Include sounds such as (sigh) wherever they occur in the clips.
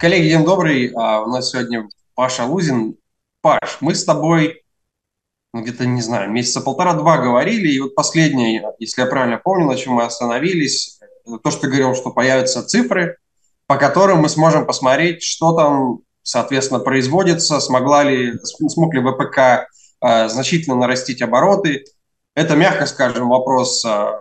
Коллеги, день добрый. А, у нас сегодня Паша Лузин. Паш, мы с тобой где-то, не знаю, месяца полтора-два говорили, и вот последнее, если я правильно помню, на чем мы остановились, то, что ты говорил, что появятся цифры, по которым мы сможем посмотреть, что там, соответственно, производится, смогла ли, смог ли ВПК э, значительно нарастить обороты. Это, мягко скажем, вопрос э,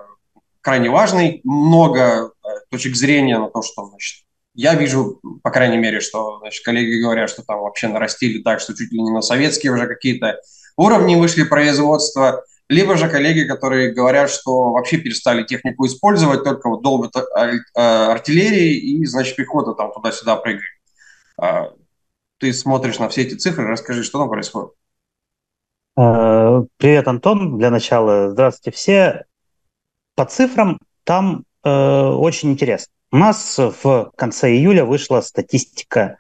крайне важный. Много э, точек зрения на то, что значит, я вижу, по крайней мере, что значит, коллеги говорят, что там вообще нарастили так, что чуть ли не на советские уже какие-то уровни вышли производства, либо же коллеги, которые говорят, что вообще перестали технику использовать, только вот долбят э, артиллерии и, значит, пехота там туда-сюда прыгает. А, ты смотришь на все эти цифры, расскажи, что там происходит. Э, привет, Антон. Для начала здравствуйте все. По цифрам там э, очень интересно. У нас в конце июля вышла статистика,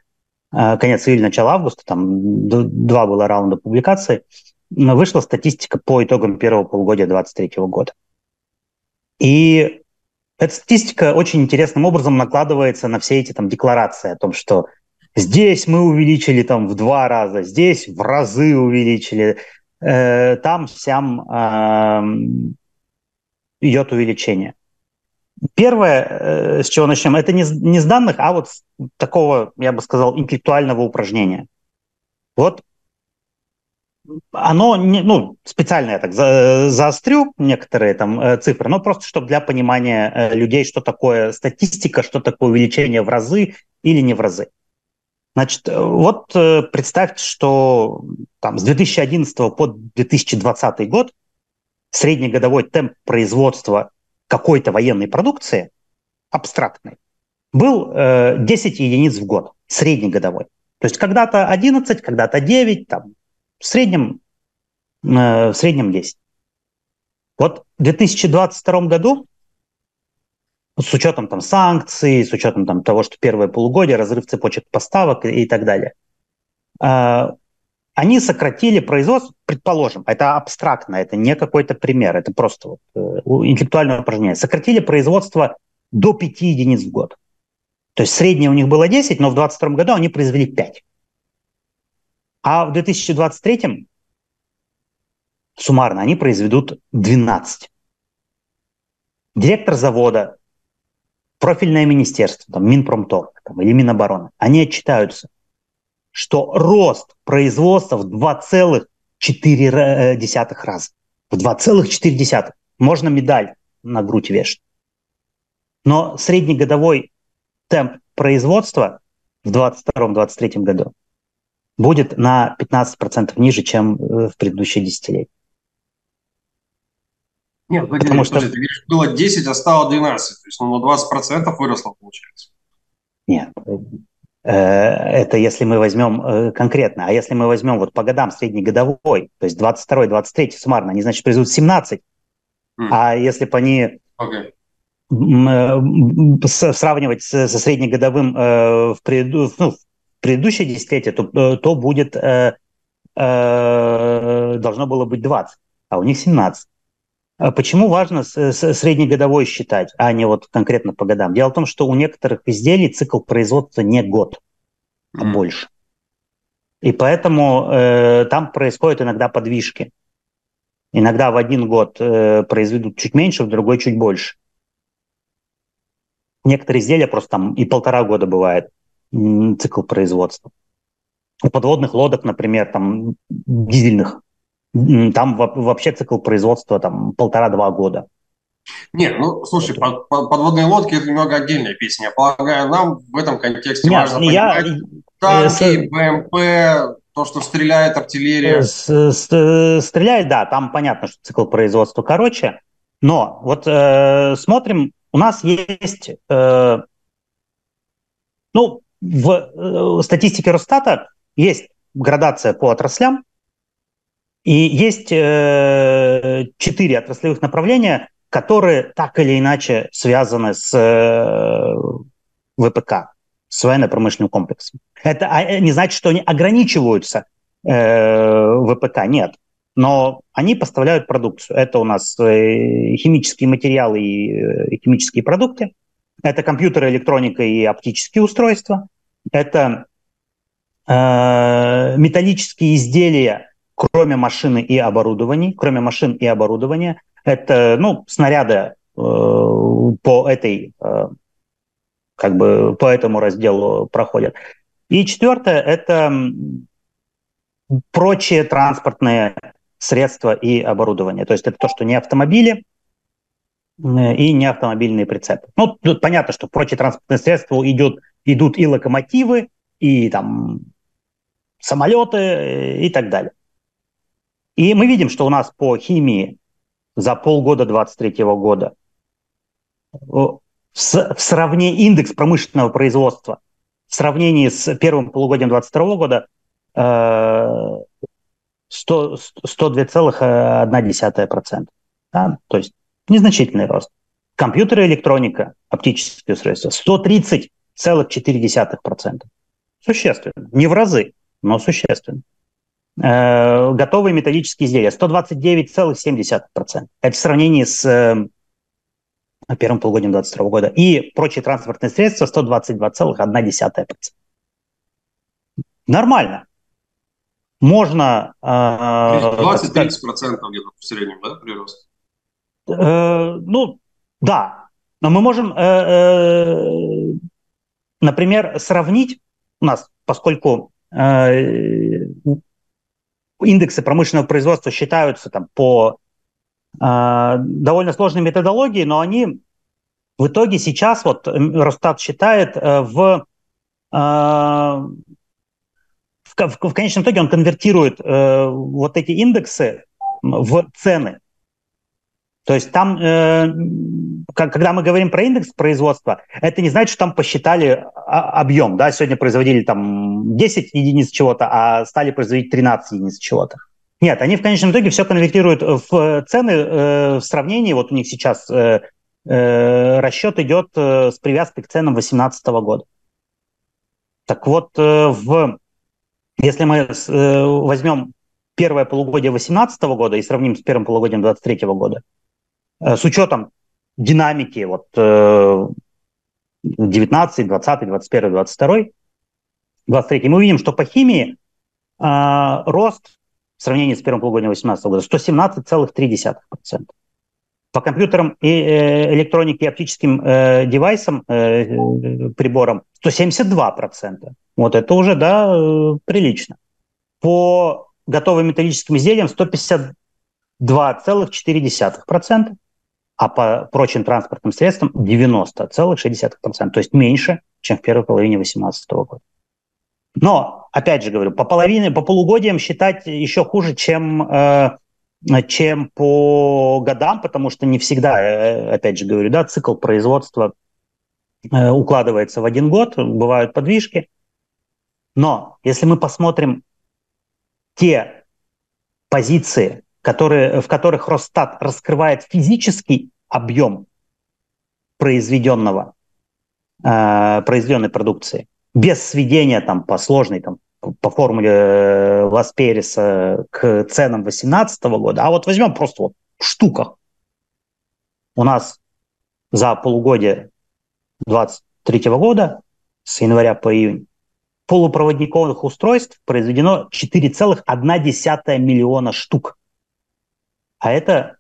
э, конец июля, начало августа, там два было раунда публикаций, вышла статистика по итогам первого полугодия 2023 года. И эта статистика очень интересным образом накладывается на все эти там декларации о том, что здесь мы увеличили там в два раза, здесь в разы увеличили, э, там всем э, идет увеличение. Первое, э, с чего начнем, это не, не с данных, а вот с такого, я бы сказал, интеллектуального упражнения. Вот оно, не, ну, специально я так за, заострю некоторые там э, цифры, но просто чтобы для понимания э, людей, что такое статистика, что такое увеличение в разы или не в разы. Значит, вот представьте, что там с 2011 по 2020 год среднегодовой темп производства какой-то военной продукции, абстрактной, был э, 10 единиц в год, среднегодовой. То есть когда-то 11, когда-то 9, там, в среднем, э, в среднем 10. Вот в 2022 году, с учетом там санкций, с учетом там того, что первое полугодие, разрыв цепочек поставок и, и так далее, э, они сократили производство, предположим, это абстрактно, это не какой-то пример, это просто вот, э, интеллектуальное упражнение, сократили производство до 5 единиц в год. То есть среднее у них было 10, но в 2022 году они произвели 5. А в 2023 суммарно они произведут 12. Директор завода, профильное министерство, там, Минпромторг там, или Минобороны, они отчитаются – что рост производства в 2,4 раза. В 2,4. Можно медаль на грудь вешать. Но среднегодовой темп производства в 2022-2023 году будет на 15% ниже, чем э, в предыдущие десятилетия. Нет, погоди, Потому что... ты говоришь, было 10, а стало 12. То есть ну, на 20% выросло, получается. Нет, Э, это если мы возьмем э, конкретно. А если мы возьмем вот по годам среднегодовой, то есть 22-23 суммарно, они, значит, произведут 17. Mm. А если бы они okay. Э, сравнивать со среднегодовым в, преду, ну, в предыдущее десятилетие, то, то будет, должно было быть 20, а у них 17. А почему важно среднегодовой считать, а не вот конкретно по годам? Дело в том, что у некоторых изделий цикл производства не год, а mm. больше. И поэтому э, там происходят иногда подвижки. Иногда в один год э, произведут чуть меньше, в другой чуть больше. Некоторые изделия просто там и полтора года бывает цикл производства. У подводных лодок, например, там дизельных там вообще цикл производства там полтора-два года. Нет, ну, слушай, под, под, подводные лодки – это немного отдельная песня. Я полагаю, нам в этом контексте Нет, важно я, понимать танки, с... БМП, то, что стреляет артиллерия. С, с, стреляет, да, там понятно, что цикл производства короче. Но вот э, смотрим, у нас есть, э, ну, в э, статистике Росстата есть градация по отраслям, и есть э, четыре отраслевых направления, которые так или иначе связаны с э, ВПК, с военно-промышленным комплексом. Это а, не значит, что они ограничиваются э, ВПК, нет. Но они поставляют продукцию. Это у нас э, химические материалы и э, химические продукты. Это компьютеры, электроника и оптические устройства. это э, металлические изделия, кроме машины и оборудования, кроме машин и оборудования, это ну, снаряды э, по этой э, как бы по этому разделу проходят. И четвертое – это прочие транспортные средства и оборудование. То есть это то, что не автомобили и не автомобильные прицепы. Ну, тут понятно, что прочие транспортные средства идут, идут и локомотивы, и там самолеты э, и так далее. И мы видим, что у нас по химии за полгода 2023 года в сравнении индекс промышленного производства в сравнении с первым полугодием 2022 года 102,1%. Э, да? То есть незначительный рост. Компьютеры, электроника, оптические устройства 130,4%. Существенно. Не в разы, но существенно. Э, готовые металлические изделия 129,7%. Это в сравнении с э, первым полугодием 2022 года. И прочие транспортные средства 122,1%. Нормально. Можно... Э, 20-30% где-то в среднем, да, прирост? Э, ну, да. Но мы можем, э, э, например, сравнить у нас, поскольку э, индексы промышленного производства считаются там по э, довольно сложной методологии, но они в итоге сейчас вот Росстат считает э, в, э, в, в, конечном итоге он конвертирует э, вот эти индексы в цены. То есть там, э, когда мы говорим про индекс производства, это не значит, что там посчитали объем. Да? Сегодня производили там 10 единиц чего-то, а стали производить 13 единиц чего-то. Нет, они в конечном итоге все конвертируют в цены э, в сравнении. Вот у них сейчас э, э, расчет идет с привязкой к ценам 2018 года. Так вот, в, если мы возьмем первое полугодие 2018 года и сравним с первым полугодием 2023 года, с учетом динамики вот 19, 20, 21, 22, 23, мы видим, что по химии э, рост в сравнении с первым полугодием 2018 года 117,3%. По компьютерам и э, электронике и оптическим э, девайсам, э, приборам 172%. Вот это уже, да, э, прилично. По готовым металлическим изделиям 152,4% а по прочим транспортным средствам 90,6%, то есть меньше, чем в первой половине 2018 года. Но, опять же говорю, по половине, по полугодиям считать еще хуже, чем, э, чем по годам, потому что не всегда, э, опять же говорю, да, цикл производства э, укладывается в один год, бывают подвижки. Но если мы посмотрим те позиции, которые, в которых Росстат раскрывает физический объем произведенного, э, произведенной продукции, без сведения там, по сложной там, по формуле э, Ласпериса к ценам 2018 года, а вот возьмем просто вот в штуках. У нас за полугодие 2023 года, с января по июнь, полупроводниковых устройств произведено 4,1 миллиона штук. А это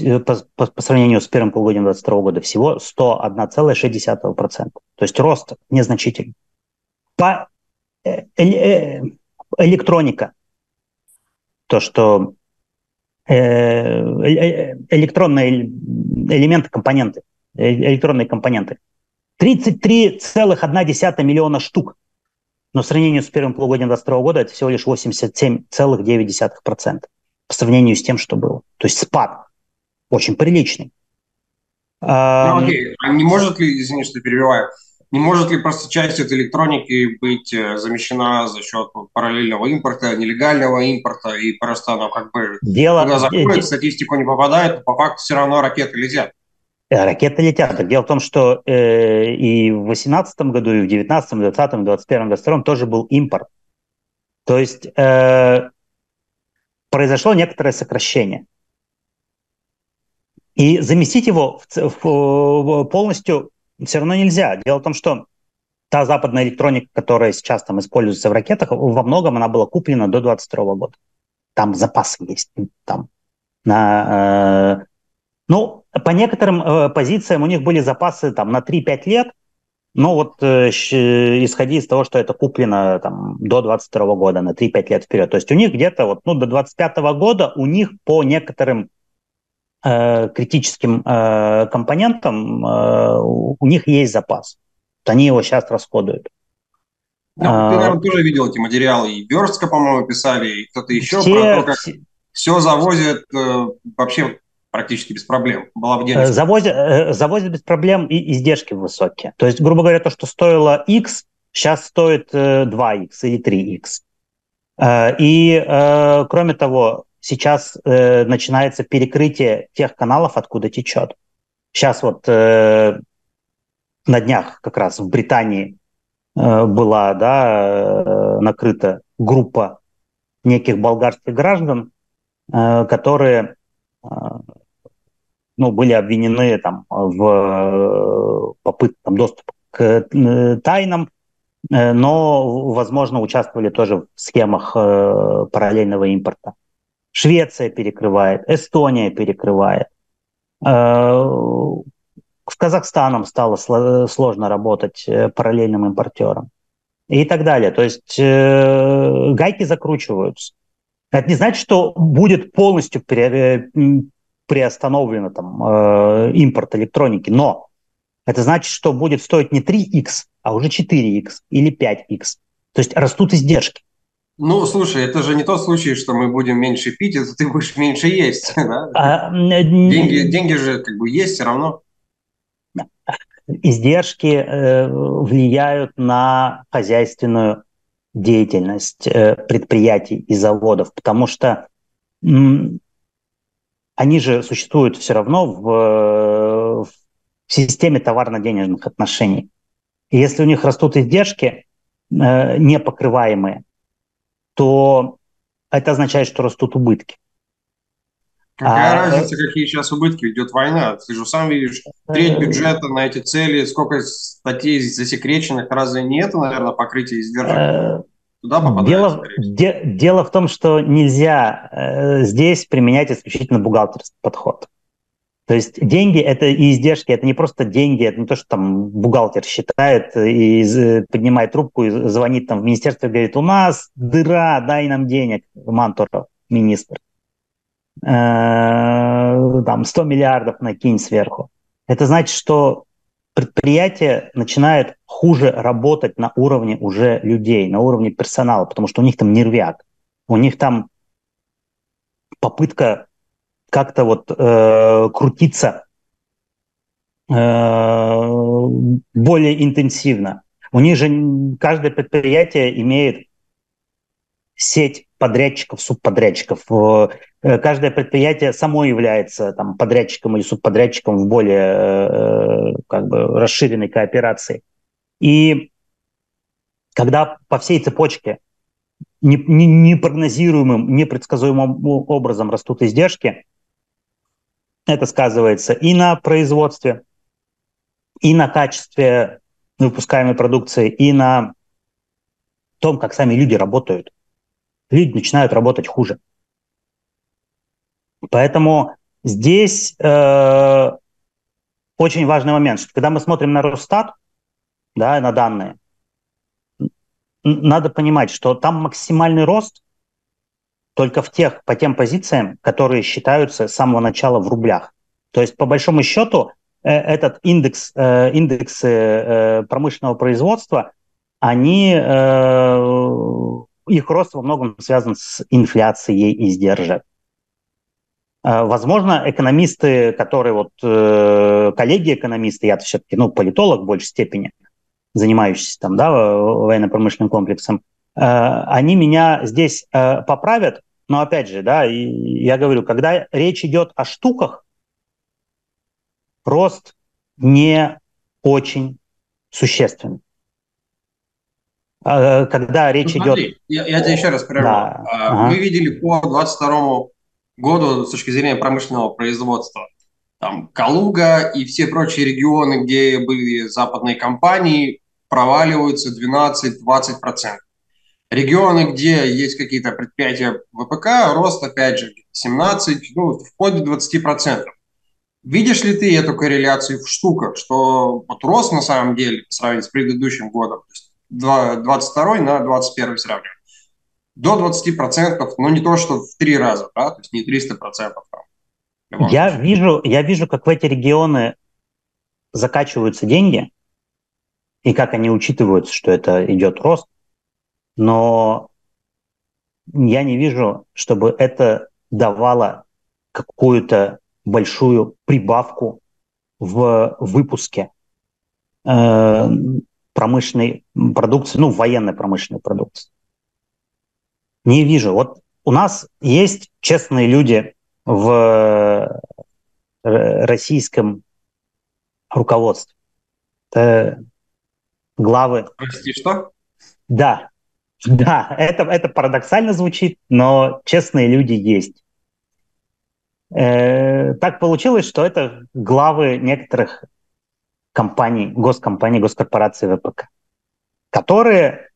э, по, по, сравнению с первым полугодием 2022 года всего 101,6%. То есть рост незначительный. По э, э, электроника, то, что электронные элементы, компоненты, электронные компоненты, 33,1 миллиона штук. Но в сравнении с первым полугодием 2022 года это всего лишь 87,9% по сравнению с тем, что было. То есть спад очень приличный. Ну, окей. А не может ли, извини, что перебиваю, не может ли просто часть этой электроники быть э, замещена за счет параллельного импорта, нелегального импорта, и просто она как бы Дело... туда заходит, в статистику не попадает, но по факту все равно ракеты летят? Э, ракеты летят. Дело в том, что э, и в 2018 году, и в 2019, 2020, 2021, 2022 тоже был импорт. То есть э, произошло некоторое сокращение. И заместить его в, в, полностью все равно нельзя. Дело в том, что та западная электроника, которая сейчас там используется в ракетах, во многом она была куплена до 22 года. Там запасы есть. Там, на, э, ну, по некоторым э, позициям у них были запасы там на 3-5 лет, ну вот э, исходя из того, что это куплено там, до 22 года, на 3-5 лет вперед. То есть у них где-то вот, ну, до 25 года у них по некоторым э, критическим э, компонентам э, у них есть запас. Вот они его сейчас расходуют. Ну, а, ты, наверное, тоже видел эти материалы. И Верстка, по-моему, писали, и кто-то еще все, про то, как все, все завозят э, вообще практически без проблем. Была бы денежка. Завозят, э, завозят без проблем и издержки высокие. То есть, грубо говоря, то, что стоило X, сейчас стоит 2X э, или 3X. Э, и, кроме того, сейчас начинается перекрытие тех каналов, откуда течет. Сейчас вот на днях как раз в Британии была да, накрыта группа неких болгарских граждан, которые ну, были обвинены там, в э, попытке там, доступа к э, тайнам, э, но, возможно, участвовали тоже в схемах параллельного импорта. Швеция перекрывает, Эстония перекрывает. С Казахстаном стало сложно работать параллельным импортером и так далее. То есть гайки закручиваются. Это не значит, что будет полностью приостановлено там э, импорт электроники, но это значит, что будет стоить не 3x, а уже 4x или 5x. То есть растут издержки. Ну, слушай, это же не тот случай, что мы будем меньше пить, это ты будешь меньше есть. (laughs) Да? А, деньги, деньги же как бы есть все равно. Издержки э, влияют на хозяйственную деятельность э, предприятий и заводов, потому что они же существуют все равно в, в системе товарно-денежных отношений. И если у них растут издержки э, непокрываемые, то это означает, что растут убытки. Какая а, разница, какие сейчас убытки? Идет война. Ты же сам видишь, треть э, бюджета на эти цели, сколько статей засекреченных, разве не это, наверное, покрытие издержек? Туда дело, де, дело в том, что нельзя э, здесь применять исключительно бухгалтерский подход. То есть деньги это и издержки, это не просто деньги, это не то, что там бухгалтер считает и поднимает трубку и звонит там в министерство и говорит, у нас дыра, дай нам денег, Мантуров, министр. Э, там 100 миллиардов накинь сверху. Это значит, что предприятие начинает хуже работать на уровне уже людей, на уровне персонала, потому что у них там нервяк, у них там попытка как-то вот э, крутиться э, более интенсивно. У них же каждое предприятие имеет сеть подрядчиков, субподрядчиков. Э, каждое предприятие само является там, подрядчиком или субподрядчиком в более э, как бы, расширенной кооперации. И когда по всей цепочке непрогнозируемым, непредсказуемым образом растут издержки, это сказывается и на производстве, и на качестве выпускаемой продукции, и на том, как сами люди работают люди начинают работать хуже. Поэтому здесь э, очень важный момент, что когда мы смотрим на Росстат, да, на данные, надо понимать, что там максимальный рост только в тех, по тем позициям, которые считаются с самого начала в рублях. То есть, по большому счету, э, этот индекс, э, индексы э, промышленного производства, они их рост во многом связан с инфляцией издержек. А, возможно, экономисты, которые вот, э, коллеги-экономисты, я все-таки, ну, политолог в большей степени, занимающийся там, да, военно-промышленным комплексом, э, они меня здесь э, поправят, но опять же, да, я говорю, когда речь идет о штуках, рост не очень существенный. А, когда речь ну, смотри, идет... Я, я тебя еще раз прерву. Да. А, ага. Мы видели по 22 году с точки зрения промышленного производства там Калуга и все прочие регионы, где были западные компании, проваливаются 12-20%. Регионы, где есть какие-то предприятия ВПК, рост, опять же, 17, ну, вплоть до 20%. Видишь ли ты эту корреляцию в штуках, что вот рост на самом деле, по сравнению с предыдущим годом, то есть 22 на 21 сравниваем, до 20%, но не то, что в три раза, да, то есть не 300%. Там, я вижу, я вижу, как в эти регионы закачиваются деньги, и как они учитываются, что это идет рост, но я не вижу, чтобы это давало какую-то большую прибавку в выпуске. Э, промышленной продукции, ну, военной промышленной продукции. Не вижу. Вот у нас есть честные люди в э, российском руководстве. Это главы. Прости, что? Да, да, это, это парадоксально звучит, но честные люди есть. Э, так получилось, что это главы некоторых компаний, госкомпаний, госкорпораций ВПК, которые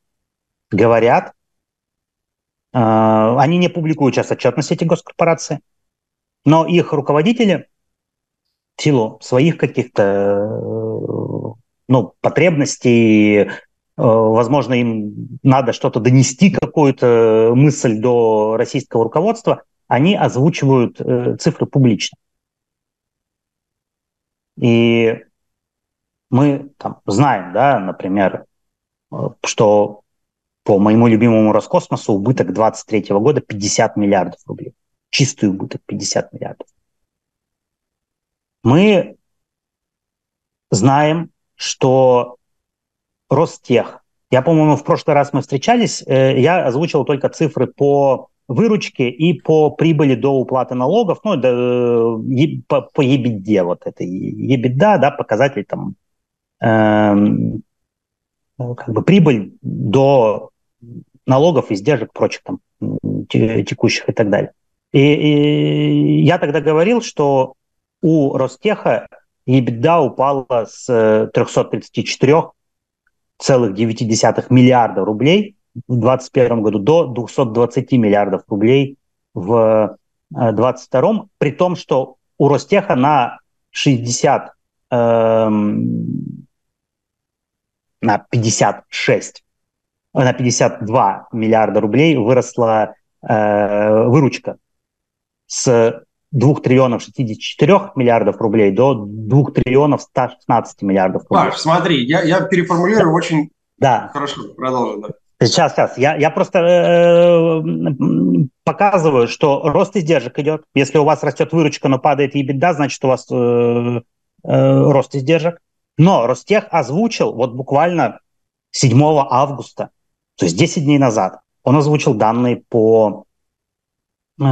говорят, э, они не публикуют сейчас отчетность эти госкорпорации, но их руководители в силу своих каких-то э, ну, потребностей, э, возможно, им надо что-то донести, какую-то мысль до российского руководства, они озвучивают цифры публично. И мы там знаем, да, например, что по моему любимому Роскосмосу убыток 2023 года 50 миллиардов рублей. Чистый убыток 50 миллиардов. Мы знаем, что Ростех, я, по-моему, в прошлый раз мы встречались, э, я озвучил только цифры по выручке и по прибыли до уплаты налогов, ну, да, по, по EBITDA, вот это EBITDA, да, показатель там, э, как бы прибыль до налогов, издержек, прочих там, текущих и так далее. И, и я тогда говорил, что у Ростеха EBITDA упала с 334,9 э, миллиарда рублей в 2021 году до 220 миллиардов рублей в 2022, э, при том, что у Ростеха на 60, эм, на 56, на 52 миллиарда рублей выросла э, выручка с 2 триллионов 64 миллиардов рублей до 2 триллионов 116 миллиардов рублей. Паш, смотри, я, я переформулирую очень да. хорошо. Продолжим, да. Сейчас, сейчас. Я, я просто э, показываю, что рост издержек идет. Если у вас растет выручка, но падает EBITDA, значит, у вас э, э, рост издержек. Но Ростех озвучил вот буквально 7 августа, то есть 10 дней назад, он озвучил данные по э,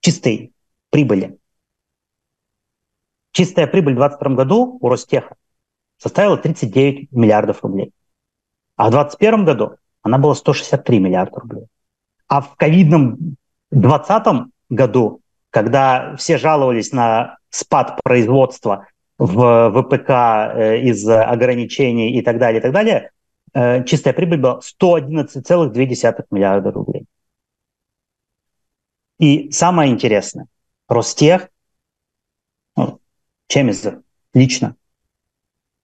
чистой прибыли. Чистая прибыль в 2022 году у Ростеха составила 39 миллиардов рублей. А в 2021 году она была 163 миллиарда рублей. А в ковидном 2020 году, когда все жаловались на спад производства в ВПК э, из ограничений и так далее, и так далее, э, чистая прибыль была 111,2 миллиарда рублей. И самое интересное, Ростех, ну, Чемизер лично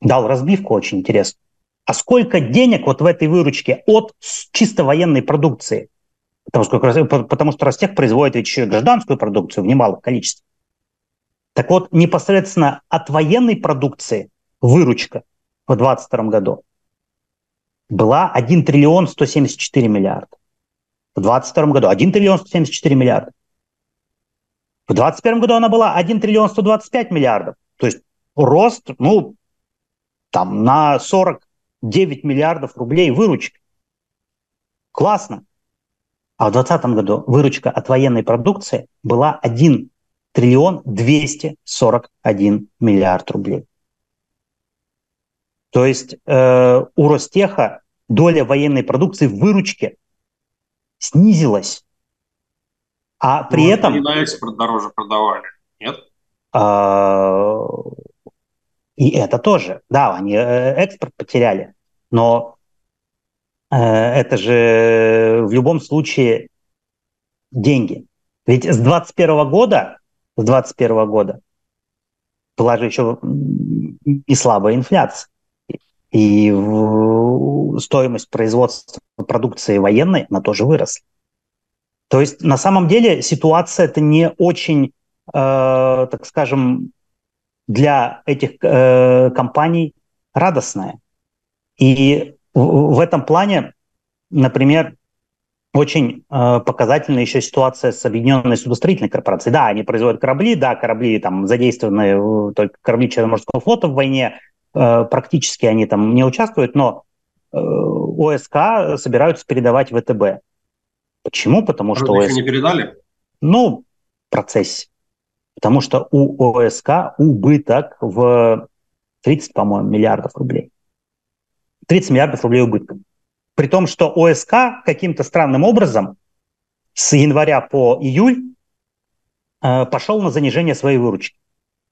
дал разбивку очень интересную. А сколько денег вот в этой выручке от чисто военной продукции? Потому что, потому что Ростех производит еще и гражданскую продукцию в немалых количествах. Так вот, непосредственно от военной продукции выручка в 2022 году была 1 триллион 174 миллиарда в 2022 году 1 триллион 174 миллиарда. В 2021 году она была 1 триллион 125 миллиардов. То есть рост, ну, там, на 49 миллиардов рублей выручки. Классно. А в 2020 году выручка от военной продукции была 1 триллион 241 миллиард рублей. То есть э, у Ростеха доля военной продукции в выручке снизилась. А при ну, этом... Они на экспорт дороже продавали, нет? А, И это тоже, да, они э, экспорт потеряли, но э, это же в любом случае деньги. Ведь с 21 года, с 21 года была же еще и слабая инфляция. И стоимость производства продукции военной, она тоже выросла. То есть на самом деле ситуация это не очень, э, так скажем, для этих э, компаний радостная. И в, в этом плане, например, очень э, показательна еще ситуация с Объединенной судостроительной корпорацией. Да, они производят корабли, да, корабли там задействованы, только корабли Черноморского флота в войне, э, практически они там не участвуют, но э, ОСК собираются передавать ВТБ. Почему? Потому что... ОСК... не передали? Ну, в процессе. Потому что у ОСК убыток в 30, по-моему, миллиардов рублей. 30 миллиардов рублей убытков. При том, что ОСК каким-то странным образом с января по июль э, пошел на занижение своей выручки.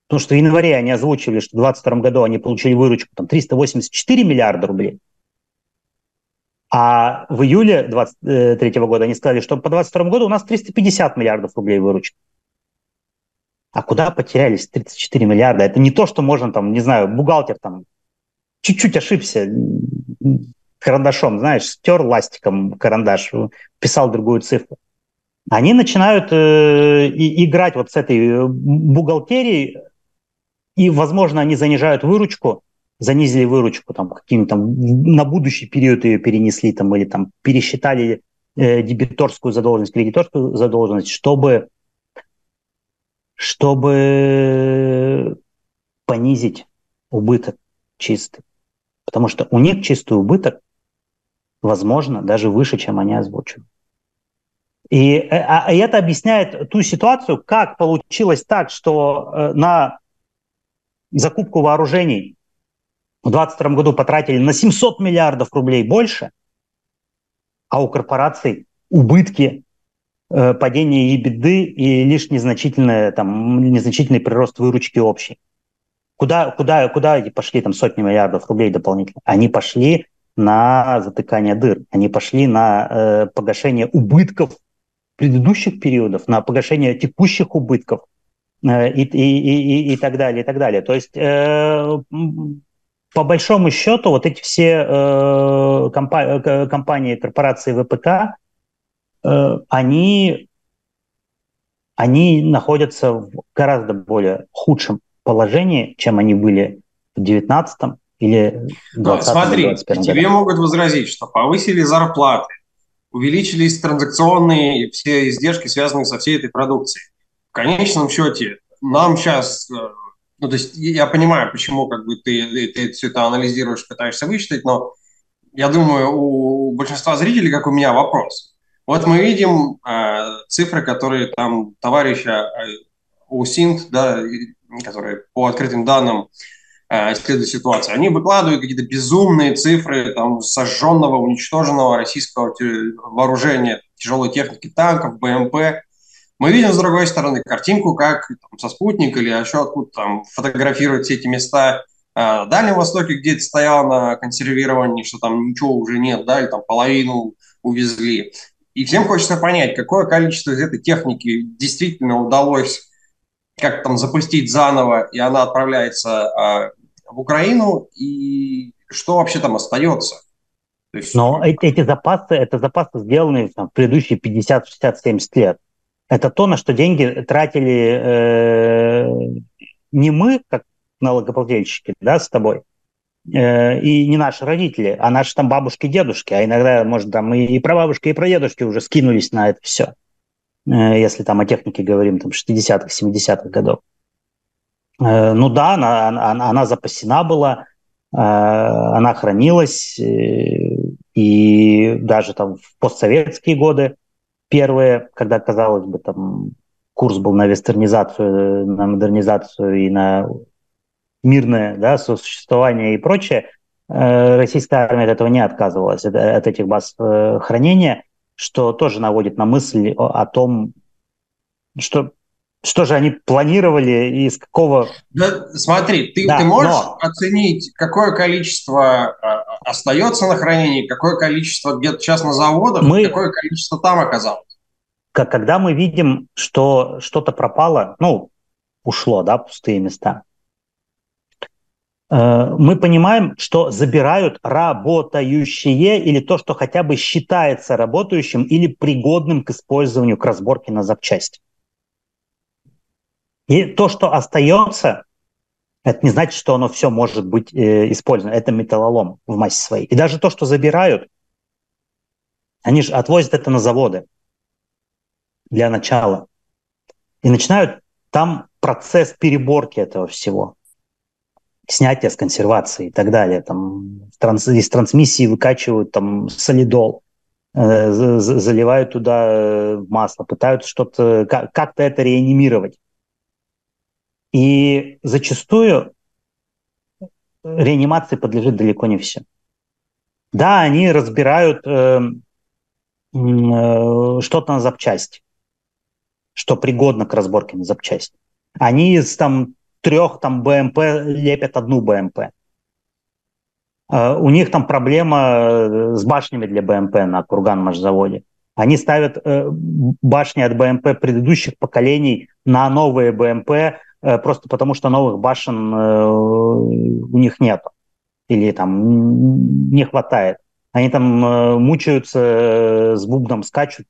Потому что в январе они озвучили, что в 2022 году они получили выручку там, 384 миллиарда рублей. А в июле 2023 года они сказали, что по 2022 году у нас 350 миллиардов рублей выручки. А куда потерялись 34 миллиарда? Это не то, что можно там, не знаю, бухгалтер там чуть-чуть ошибся, карандашом, знаешь, стер ластиком карандаш, писал другую цифру. Они начинают э, и, играть вот с этой э, бухгалтерией, и, возможно, они занижают выручку, занизили выручку, там, каким там на будущий период ее перенесли, там, или там пересчитали э, дебиторскую задолженность, кредиторскую задолженность, чтобы, чтобы понизить убыток чистый. Потому что у них чистый убыток возможно, даже выше, чем они озвучивают. И, э, а, и это объясняет ту ситуацию, как получилось так, что э, на закупку вооружений в 2022 году потратили на 700 миллиардов рублей больше, а у корпораций убытки, э, падение ебеды и лишь незначительный, там, незначительный прирост выручки общей. Куда, куда, куда пошли там сотни миллиардов рублей дополнительно? Они пошли на затыкание дыр. Они пошли на э, погашение убытков предыдущих периодов, на погашение текущих убытков э, и, и, и, и так далее, и так далее. То есть э, по большому счету вот эти все э, компа- компании, корпорации ВПК, э, они, они находятся в гораздо более худшем положении, чем они были в 2019 или ну, Смотри, тебе могут возразить, что повысили зарплаты, увеличились транзакционные все издержки, связанные со всей этой продукцией. В конечном счете, нам сейчас, э, ну, то есть я понимаю, почему как бы ты, ты, ты все это анализируешь, пытаешься высчитать, но я думаю, у большинства зрителей, как у меня, вопрос. Вот мы видим э, цифры, которые там товарища э, УСИНТ, да, которые по открытым данным Э, исследуют ситуацию. Они выкладывают какие-то безумные цифры там, сожженного, уничтоженного российского вооружения, тяжелой техники, танков, БМП. Мы видим, с другой стороны, картинку, как там, со спутника или еще откуда там фотографируют все эти места э, в Дальнем Востоке, где это стояло на консервировании, что там ничего уже нет, да, или там половину увезли. И всем хочется понять, какое количество из этой техники действительно удалось как там запустить заново, и она отправляется а, в Украину, и что вообще там остается? есть... Но эти, эти запасы, это запасы, сделанные там, в предыдущие 50, 60, 70 лет. Это то, на что деньги тратили э, не мы, как налогоплательщики, да, с тобой, э, и не наши родители, а наши там бабушки, дедушки, а иногда, может, там и, и прабабушки, и прадедушки уже скинулись на это все, если там о технике говорим, там, 60-х, 70-х годов. Э, ну да, она, она, она запасена была, э, она хранилась, э, и даже там в постсоветские годы первые, когда, казалось бы, там курс был на вестернизацию, на модернизацию и на мирное да, существование и прочее, российская армия от этого не отказывалась, от, от этих баз хранения, что тоже наводит на мысль о, о том, что что же они планировали и из какого... Да, смотри, ты, да, ты можешь но... оценить, какое количество а, остается на хранении, какое количество где-то сейчас на заводах, мы... какое количество там оказалось? Когда мы видим, что что-то пропало, ну, ушло, да, пустые места, мы понимаем, что забирают работающие или то, что хотя бы считается работающим или пригодным к использованию, к разборке на запчасти. И то, что остается, это не значит, что оно все может быть э, использовано. Это металлолом в массе своей. И даже то, что забирают, они же отвозят это на заводы для начала. И начинают там процесс переборки этого всего. Снятия с консервации и так далее. Там из трансмиссии выкачивают там солидол, э, заливают туда э, масло, пытаются что-то, как-то это реанимировать. И зачастую реанимации подлежит далеко не все. Да, они разбирают э, э, что-то на запчасти, что пригодно к разборке на запчасти. Они из там трех там БМП лепят одну БМП. Э, у них там проблема э, с башнями для БМП на Курган-Машзаводе. Они ставят э, башни от БМП предыдущих поколений на новые БМП, Э, просто потому что новых башен у них нет или там не хватает. Они там мучаются с бубном, скачут,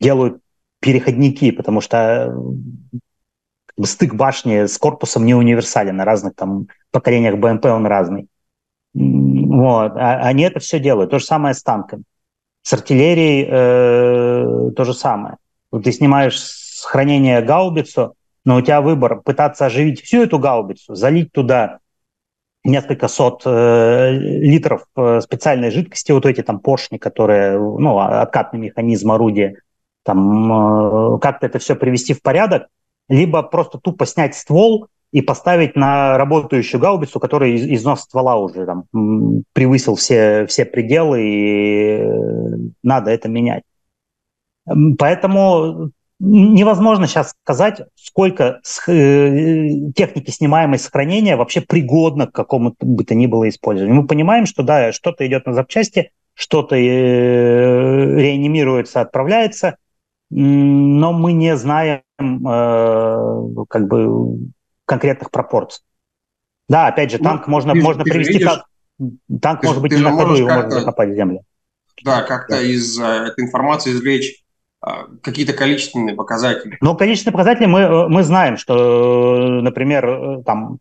делают переходники, потому что стык башни с корпусом не универсален, на разных там поколениях БМП он разный. Вот. А они это все делают. То же самое с танками. С артиллерией э, то же самое. Вот ты снимаешь с хранения гаубицу, но у тебя выбор пытаться оживить всю эту гаубицу, залить туда несколько сот э, литров э, специальной жидкости, вот эти там поршни, которые, ну, откатный механизм орудия, там э, как-то это все привести в порядок, либо просто тупо снять ствол и поставить на работающую гаубицу, которая из, износ ствола уже там превысил все, все пределы, и э, надо это менять. Поэтому невозможно сейчас сказать, сколько э, техники снимаемой сохранения вообще пригодно к какому-то бы то ни было использованию. Мы понимаем, что да, что-то идет на запчасти, что-то э, реанимируется, отправляется, но мы не знаем э, как бы конкретных пропорций. Да, опять же, ну, танк ну, можно, ты, можно ты привести видишь. Танк ты, может быть ты не на ходу, его можно закопать в землю. Да, как-то да. из этой информации извлечь а, какие-то количественные показатели? Ну, количественные показатели мы, э, мы знаем, что, например, э, там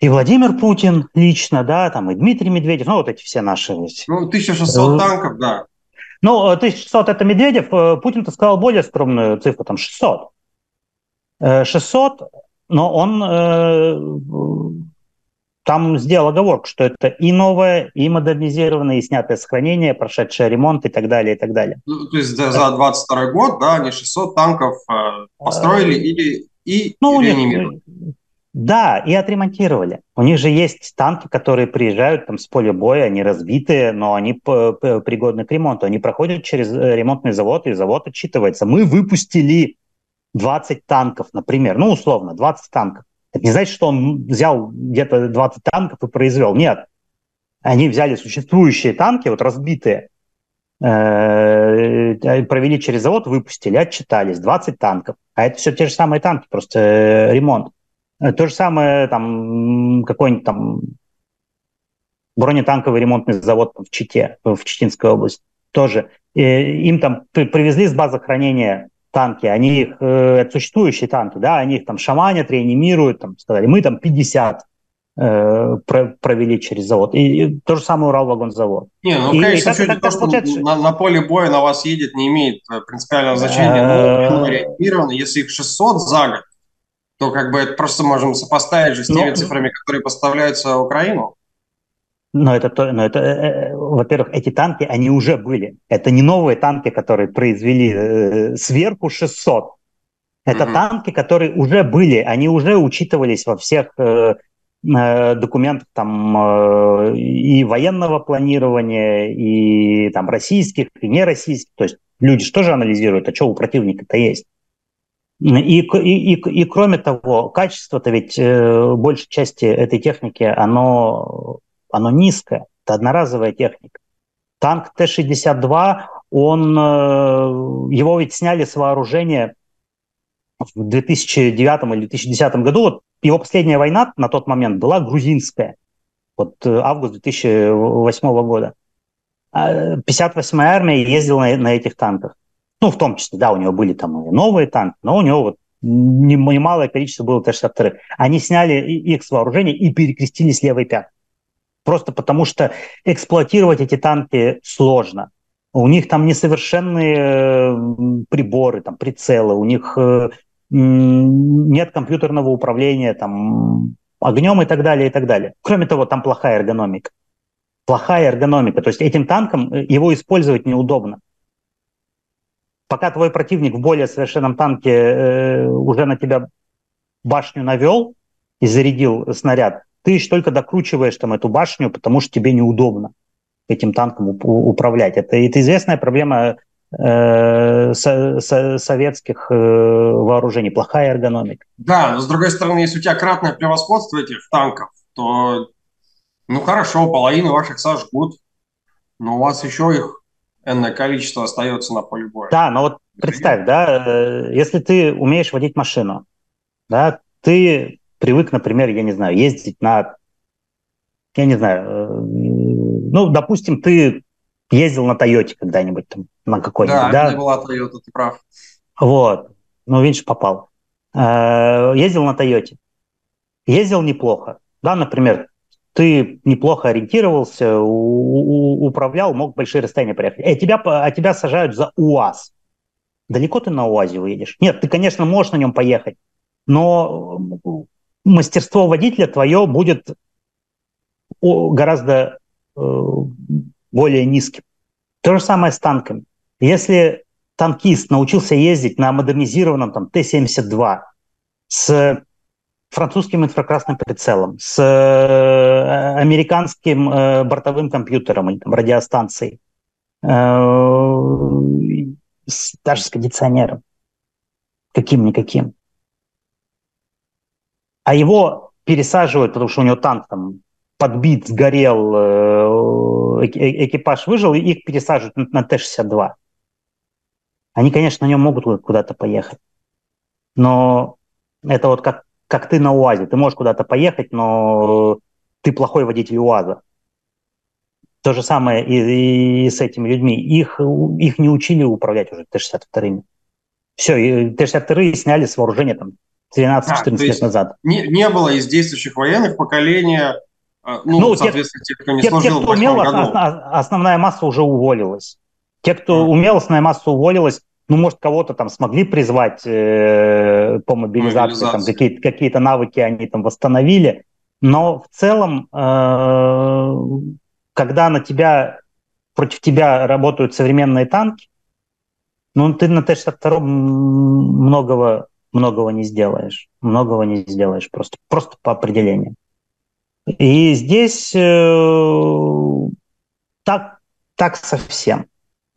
и Владимир Путин лично, да, там и Дмитрий Медведев, ну, вот эти все наши... Ну, 1600 э, танков, да. Ну, 1600 это Медведев, Путин-то сказал более скромную цифру, там 600. 600, но он там сделал оговорку, что это и новое, и модернизированное, и снятое с хранения, прошедшее ремонт и так далее, и так далее. Ну, то есть за, за 22 год, да, они 600 танков э, построили или и ну, реанимировали? Да, и отремонтировали. У них же есть танки, которые приезжают там с поля боя, они разбитые, но они пригодны к ремонту. Они проходят через э, ремонтный завод, и завод отчитывается. Мы выпустили 20 танков, например, ну, условно, 20 танков. Это не значит, что он взял где-то 20 танков и произвел. Нет. Они взяли существующие танки, вот разбитые, э, провели через завод, выпустили, отчитались. 20 танков. А это все те же самые танки, просто э, ремонт. Э, то же самое там какой-нибудь там бронетанковый ремонтный завод в Чите, в Читинской области. Тоже. Им там привезли с базы хранения танки, они их, э, это существующие танки, да, они их там шаманят, реанимируют, там, сказали, мы там 50 э, провели через завод. И, и то же самое Уралвагонзавод. Не, ну, и, конечно, и так, так, то, получается... на, на поле боя на вас едет, не имеет э, принципиального значения. Но реанимировано, если их 600 за год, то как бы это просто можем сопоставить же с теми но... цифрами, которые поставляются в Украину. Но это, но это, э, э, во-первых, эти танки, они уже были. Это не новые танки, которые произвели э, сверху 600. Это mm-hmm. танки, которые уже были, они уже учитывались во всех э, э, документах там э, и военного планирования, и там российских, и нероссийских. То есть люди же тоже анализируют, а что у противника-то есть. И, и, и, и кроме того, качество-то ведь э, большей части этой техники, оно, оно низкое. Это одноразовая техника. Танк Т-62, он, э, его ведь сняли с вооружения в 2009 или 2010 году. Вот его последняя война на тот момент была грузинская. Вот э, август 2008 года. 58-я а, армия ездила на, на этих танках. Ну, в том числе, да, у него были там новые танки, но у него вот немалое количество было Т-62. Они сняли их с вооружения и перекрестили с левой пяткой. Просто потому что эксплуатировать эти танки сложно. У них там несовершенные приборы, там прицелы, у них э, нет компьютерного управления там огнем и так далее, и так далее. Кроме того, там плохая эргономика. Плохая эргономика. То есть этим танком э, его использовать неудобно. Пока твой противник в более совершенном танке э, уже на тебя башню навел и зарядил снаряд, ты еще только докручиваешь там эту башню, потому что тебе неудобно этим танком управлять. Это, это известная проблема э, со, со, советских э, вооружений, плохая эргономика. Да, но с другой стороны, если у тебя кратное превосходство этих танков, то, ну хорошо, половину ваших сожгут, но у вас еще их энное количество остается на поле боя. Да, но вот представь, да, э, если ты умеешь водить машину, да, ты привык, например, я не знаю, ездить на, я не знаю, э, ну, допустим, ты ездил на Тойоте когда-нибудь там, на какой-нибудь, да? Да, была Тойота, ты прав. Вот, ну, видишь, попал. Э, ездил на Тойоте. Ездил неплохо. Да, например, ты неплохо ориентировался, управлял, мог большие расстояния проехать. А тебя, а тебя сажают за УАЗ. Далеко ты на УАЗе уедешь? Нет, ты, конечно, можешь на нем поехать, но мастерство водителя твое будет гораздо э, более низким. То же самое с танками. Если танкист научился ездить на модернизированном там, Т-72 с французским инфракрасным прицелом, с э, американским э, бортовым компьютером, там, радиостанцией, с, даже с кондиционером, каким-никаким, а его пересаживают, потому что у него танк там подбит, сгорел, э, экипаж выжил, и их пересаживают на Т-62. Они, конечно, на нем могут куда-то поехать. Но это вот как, как ты на УАЗе. Ты можешь куда-то поехать, но ты плохой водитель УАЗа. То же самое и, и с этими людьми. Их, их не учили управлять уже Т-62. Все, Т-62 сняли с вооружения там 13-14 а, лет назад. Не, не было из действующих военных поколения, а, ну, ну соответственно, тех, кто не те, служил те, кто умел, году. основная масса уже уволилась. Те, кто умел, основная масса уволилась. Ну, может, кого-то там смогли призвать э, по мобилизации, там какие-то, навыки они там восстановили. Но в целом, э, когда на тебя, против тебя работают современные танки, ну, ты на Т-62 многого многого не сделаешь. Многого не сделаешь просто, просто по определению. И здесь э, так, так совсем.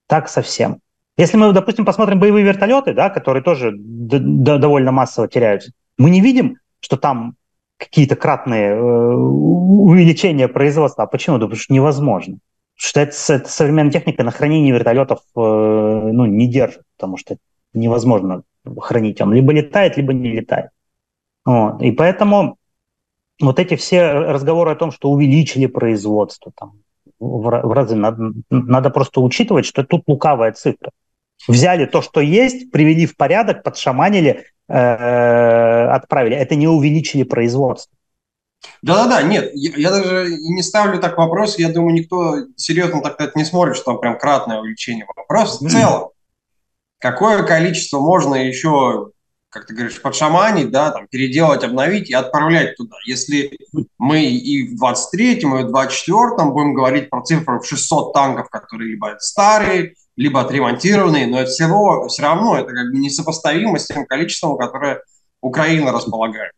Так совсем. Если мы, допустим, посмотрим боевые вертолеты, да, которые тоже довольно массово теряются, мы не видим, что там какие-то кратные э, увеличения производства. А почему? Да потому что невозможно. Потому что это, это современная техника на хранение вертолетов э, ну, не держит, потому что невозможно хранить. Он либо летает, либо не летает. Вот. И поэтому вот эти все разговоры о том, что увеличили производство там, в, в разы, надо, надо просто учитывать, что тут лукавая цифра. Взяли то, что есть, привели в порядок, подшаманили, э, отправили. Это не увеличили производство. Да-да-да, нет, я, я даже не ставлю так вопрос, я думаю, никто серьезно так это не смотрит, что там прям кратное увеличение. Вопрос в целом какое количество можно еще, как ты говоришь, подшаманить, да, там, переделать, обновить и отправлять туда. Если мы и в 23-м, и в 24-м будем говорить про цифру в 600 танков, которые либо старые, либо отремонтированные, но это всего, все равно это как бы несопоставимо с тем количеством, которое Украина располагает.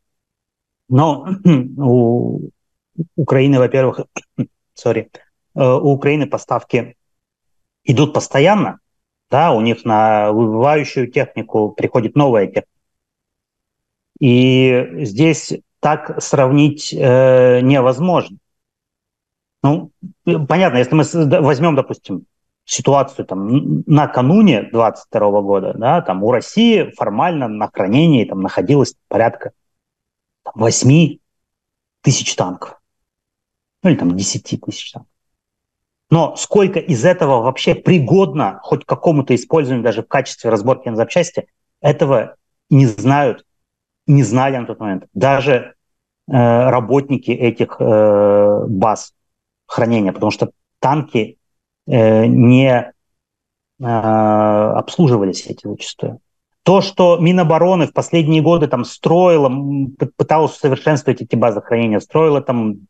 Но (clears throat) у Украины, во-первых, (clears throat) sorry, э, у Украины поставки идут постоянно, да, у них на выбывающую технику приходит новая техника. И здесь так сравнить э, невозможно. Ну, понятно, если мы возьмем, допустим, ситуацию там накануне 22 года, да, там у России формально на хранении там находилось порядка 8 тысяч танков. Ну или там 10 тысяч танков. Но сколько из этого вообще пригодно хоть к какому-то использованию даже в качестве разборки на запчасти, этого не знают, не знали на тот момент. Даже э, работники этих э, баз хранения, потому что танки не э, обслуживались эти зачастую. То, что Минобороны в последние годы там строила, пыталась усовершенствовать эти базы хранения, строила там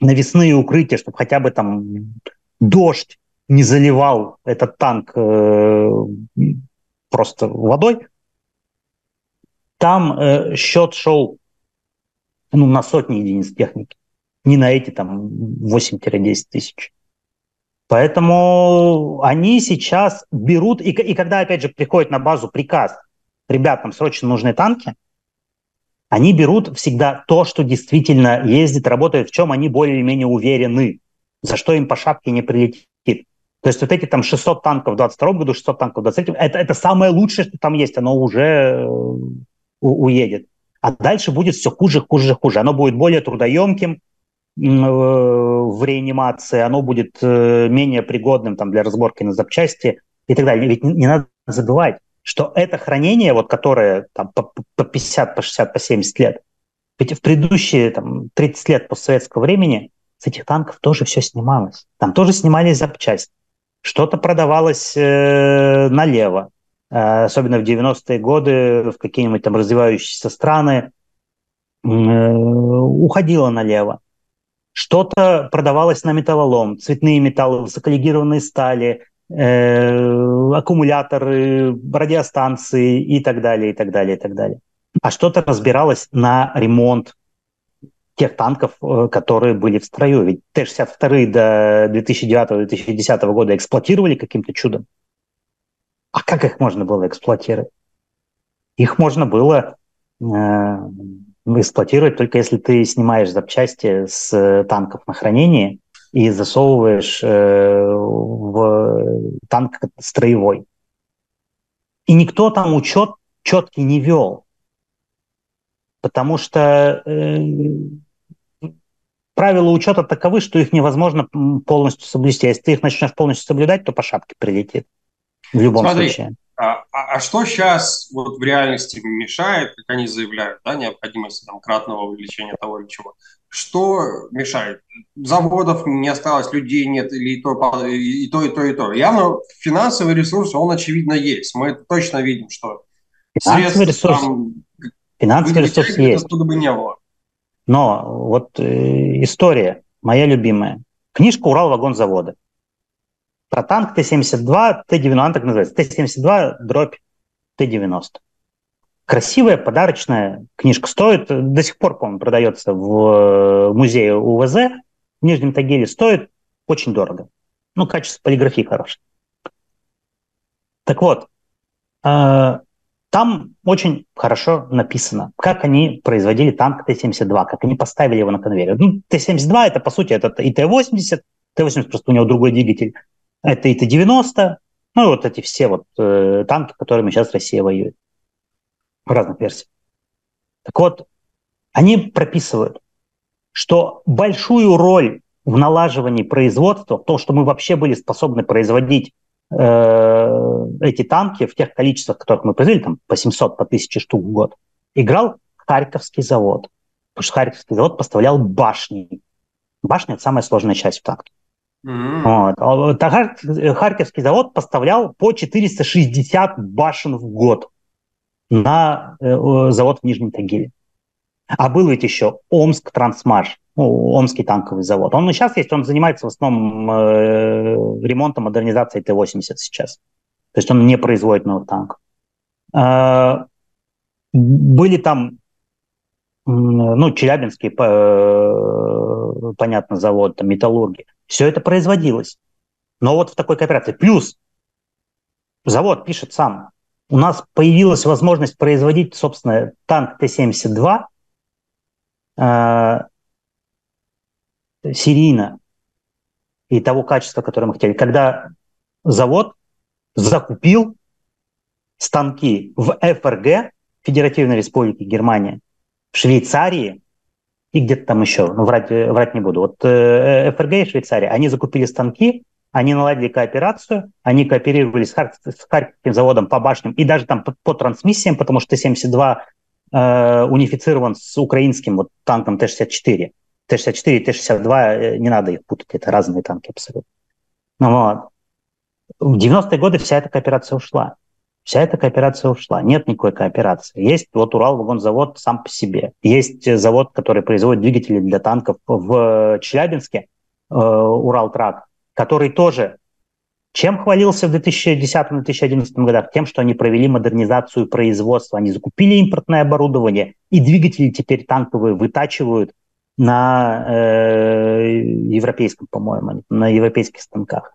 навесные укрытия, чтобы хотя бы там дождь не заливал этот танк э, просто водой, там э, счет шел ну, на сотни единиц техники, не на эти там 8-10 тысяч. Поэтому они сейчас берут, и, и когда, опять же, приходит на базу приказ, ребят, нам срочно нужны танки, они берут всегда то, что действительно ездит, работает, в чем они более-менее уверены, за что им по шапке не прилетит. То есть вот эти там 600 танков в 22 году, 600 танков в 23 это, это самое лучшее, что там есть, оно уже э, у, уедет. А дальше будет все хуже, хуже, хуже. Оно будет более трудоемким, в реанимации, оно будет э, менее пригодным там, для разборки на запчасти и так далее. Ведь не надо забывать, что это хранение, вот, которое там, по, по 50, по 60, по 70 лет, ведь в предыдущие там, 30 лет постсоветского времени с этих танков тоже все снималось. Там тоже снимались запчасти. Что-то продавалось э, налево. Э, особенно в 90-е годы в какие-нибудь там развивающиеся страны э, уходило налево. Что-то продавалось на металлолом, цветные металлы, высоколегированные стали, э, аккумуляторы, радиостанции и так далее, и так далее, и так далее. А что-то разбиралось на ремонт тех танков, э, которые были в строю. Ведь Т-62 до 2009-2010 года эксплуатировали каким-то чудом. А как их можно было эксплуатировать? Их можно было э, эксплуатировать только если ты снимаешь запчасти с э, танков на хранение и засовываешь э, в танк строевой. И никто там учет четкий не вел, потому что э, правила учета таковы, что их невозможно полностью соблюсти. Если ты их начнешь полностью соблюдать, то по шапке прилетит в любом Смотри, случае. А, а, а что сейчас вот в реальности мешает, как они заявляют, да, необходимость там, кратного увеличения того или чего? Что мешает? Заводов не осталось, людей нет, или и то, и то, и то, и то. Явно финансовый ресурс, он очевидно есть. Мы это точно видим, что финансовый ресурс, там, финансовый ресурс есть. Откуда бы не было. Но вот э, история, моя любимая. Книжка «Урал-вагон-завода». Про танк Т-72, Т-90, так называется, Т-72 дробь Т-90. Красивая, подарочная книжка. Стоит, до сих пор, по-моему, продается в музее УВЗ в Нижнем Тагиле. Стоит очень дорого. Ну, качество полиграфии хорошее. Так вот, э, там очень хорошо написано, как они производили танк Т-72, как они поставили его на конвейер. Ну, Т-72 это, по сути, это и Т-80, Т-80 просто у него другой двигатель. Это и Т-90, ну вот эти все вот э, танки, которыми сейчас Россия воюет в разных версиях. Так вот, они прописывают, что большую роль в налаживании производства, в том, что мы вообще были способны производить э, эти танки в тех количествах, которых мы произвели, там по 700, по 1000 штук в год, играл Харьковский завод. Потому что Харьковский завод поставлял башни. Башня – это самая сложная часть в танке. Mm-hmm. Вот. А Харьковский завод поставлял по 460 башен в год на э, завод в Нижнем Тагиле. А был ведь еще Омск Трансмаш, ну, Омский танковый завод. Он и сейчас есть, он занимается в основном э, ремонтом, модернизацией Т-80 сейчас. То есть он не производит новых танков. Э, были там, ну, Челябинский, э, понятно, завод, там, металлурги. Все это производилось. Но вот в такой кооперации. Плюс завод пишет сам, у нас появилась возможность производить, собственно, танк Т-72 э, серийно и того качества, которое мы хотели. Когда завод закупил станки в ФРГ, Федеративной Республике Германия, в Швейцарии и где-то там еще, ну, врать, врать не буду. Вот э, ФРГ и Швейцария, они закупили станки, они наладили кооперацию, они кооперировали с, Хар- с Харьковским заводом по башням и даже там по, по трансмиссиям, потому что Т-72 э, унифицирован с украинским вот танком Т-64. Т-64 и Т-62, э, не надо их путать, это разные танки абсолютно. Ну, вот. В 90-е годы вся эта кооперация ушла. Вся эта кооперация ушла. Нет никакой кооперации. Есть вот Уралвагонзавод сам по себе. Есть завод, который производит двигатели для танков в Челябинске, э, Уралтрак, который тоже чем хвалился в 2010-2011 годах? Тем, что они провели модернизацию производства. Они закупили импортное оборудование, и двигатели теперь танковые вытачивают на э, европейском, по-моему, на европейских станках.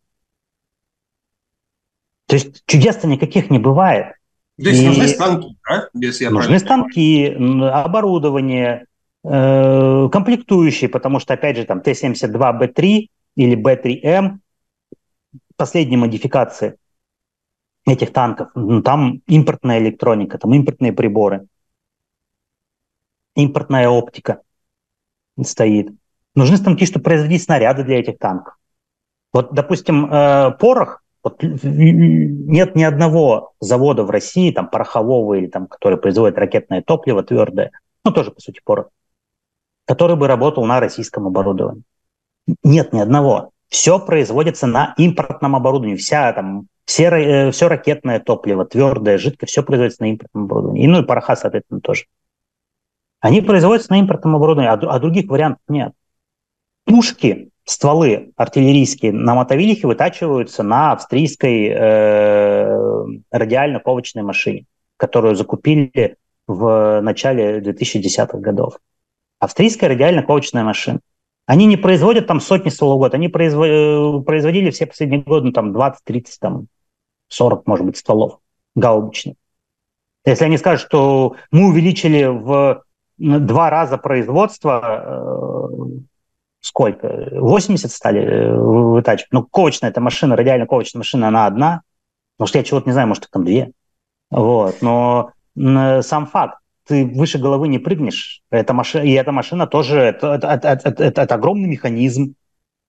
То есть чудес-то никаких не бывает. То есть и нужны станки, да? Без, я нужны станки, оборудование, э, комплектующие, потому что, опять же, там Т-72Б3 или Б3М, последние модификации этих танков, ну, там импортная электроника, там импортные приборы, импортная оптика стоит. Нужны станки, чтобы производить снаряды для этих танков. Вот, допустим, э, порох, вот, нет ни одного завода в России, там, порохового или там, который производит ракетное топливо твердое, ну, тоже, по сути, порох, который бы работал на российском оборудовании. Нет ни одного. Все производится на импортном оборудовании. Вся там, все, э, все ракетное топливо, твердое, жидкое, все производится на импортном оборудовании. И, ну и пороха, соответственно, тоже. Они производятся на импортном оборудовании, а, а других вариантов нет. Пушки, стволы артиллерийские на мотовилихе вытачиваются на австрийской э, радиально-ковочной машине, которую закупили в начале 2010-х годов. Австрийская радиально-ковочная машина. Они не производят там сотни стволов в год, они производили, производили все последние годы ну, там 20, 30, там 40, может быть, стволов гаубичных. Если они скажут, что мы увеличили в два раза производства, э, сколько? 80 стали э, вытачивать. Ну, ковочная эта машина, радиально ковочная машина, она одна. Может, я чего-то не знаю, может, их там две. Вот. Но сам факт, ты выше головы не прыгнешь. Эта машина, и эта машина тоже, это, это, это, это, это огромный механизм,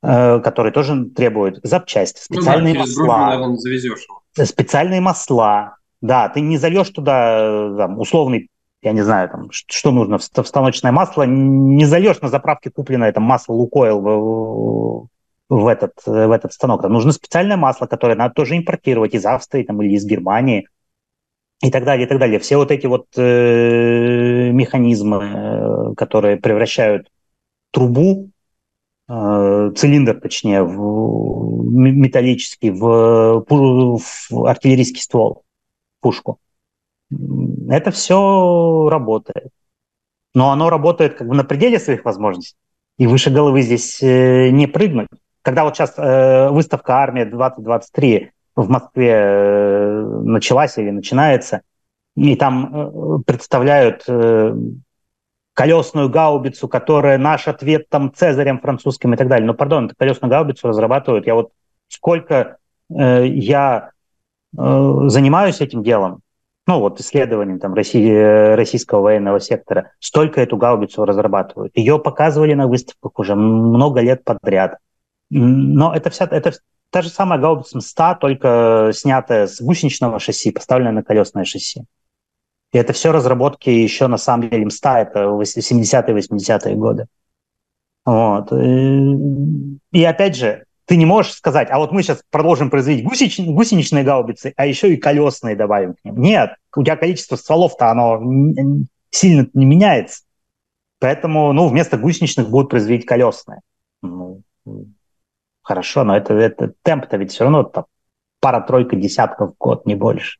э, который тоже требует запчасти, специальные ну, да, масла. Брюху, наверное. Специальные масла. Да, ты не зальешь туда там, условный я не знаю, там, что нужно, встаночное масло, не зальешь на заправке купленное там масло Лукойл в, в, этот, в этот станок. Там нужно специальное масло, которое надо тоже импортировать из Австрии там, или из Германии и так далее, и так далее. Все вот эти вот э, механизмы, э, которые превращают трубу, э, цилиндр, точнее, в металлический, в, в артиллерийский ствол, пушку это все работает. Но оно работает как бы на пределе своих возможностей. И выше головы здесь э, не прыгнуть. Когда вот сейчас э, выставка «Армия 2023» в Москве э, началась или начинается, и там представляют колесную гаубицу, которая наш ответ там Цезарем французским и так далее. Но, пардон, эту колесную гаубицу разрабатывают. Я вот сколько э, я э, занимаюсь этим делом, ну вот исследованием там, России, российского военного сектора, столько эту гаубицу разрабатывают. Ее показывали на выставках уже много лет подряд. Но это вся, это та же самая гаубица МСТА, только снятая с гусеничного шасси, поставленная на колесное шасси. И это все разработки еще на самом деле МСТА, это 70-е, 80-е годы. Вот. И опять же, ты не можешь сказать, а вот мы сейчас продолжим производить гусеч... гусеничные гаубицы, а еще и колесные добавим к ним. Нет, у тебя количество стволов-то оно сильно не меняется. Поэтому, ну, вместо гусеничных будут производить колесные. Ну, хорошо, но это, это темп-то ведь все равно там пара-тройка десятков в год, не больше.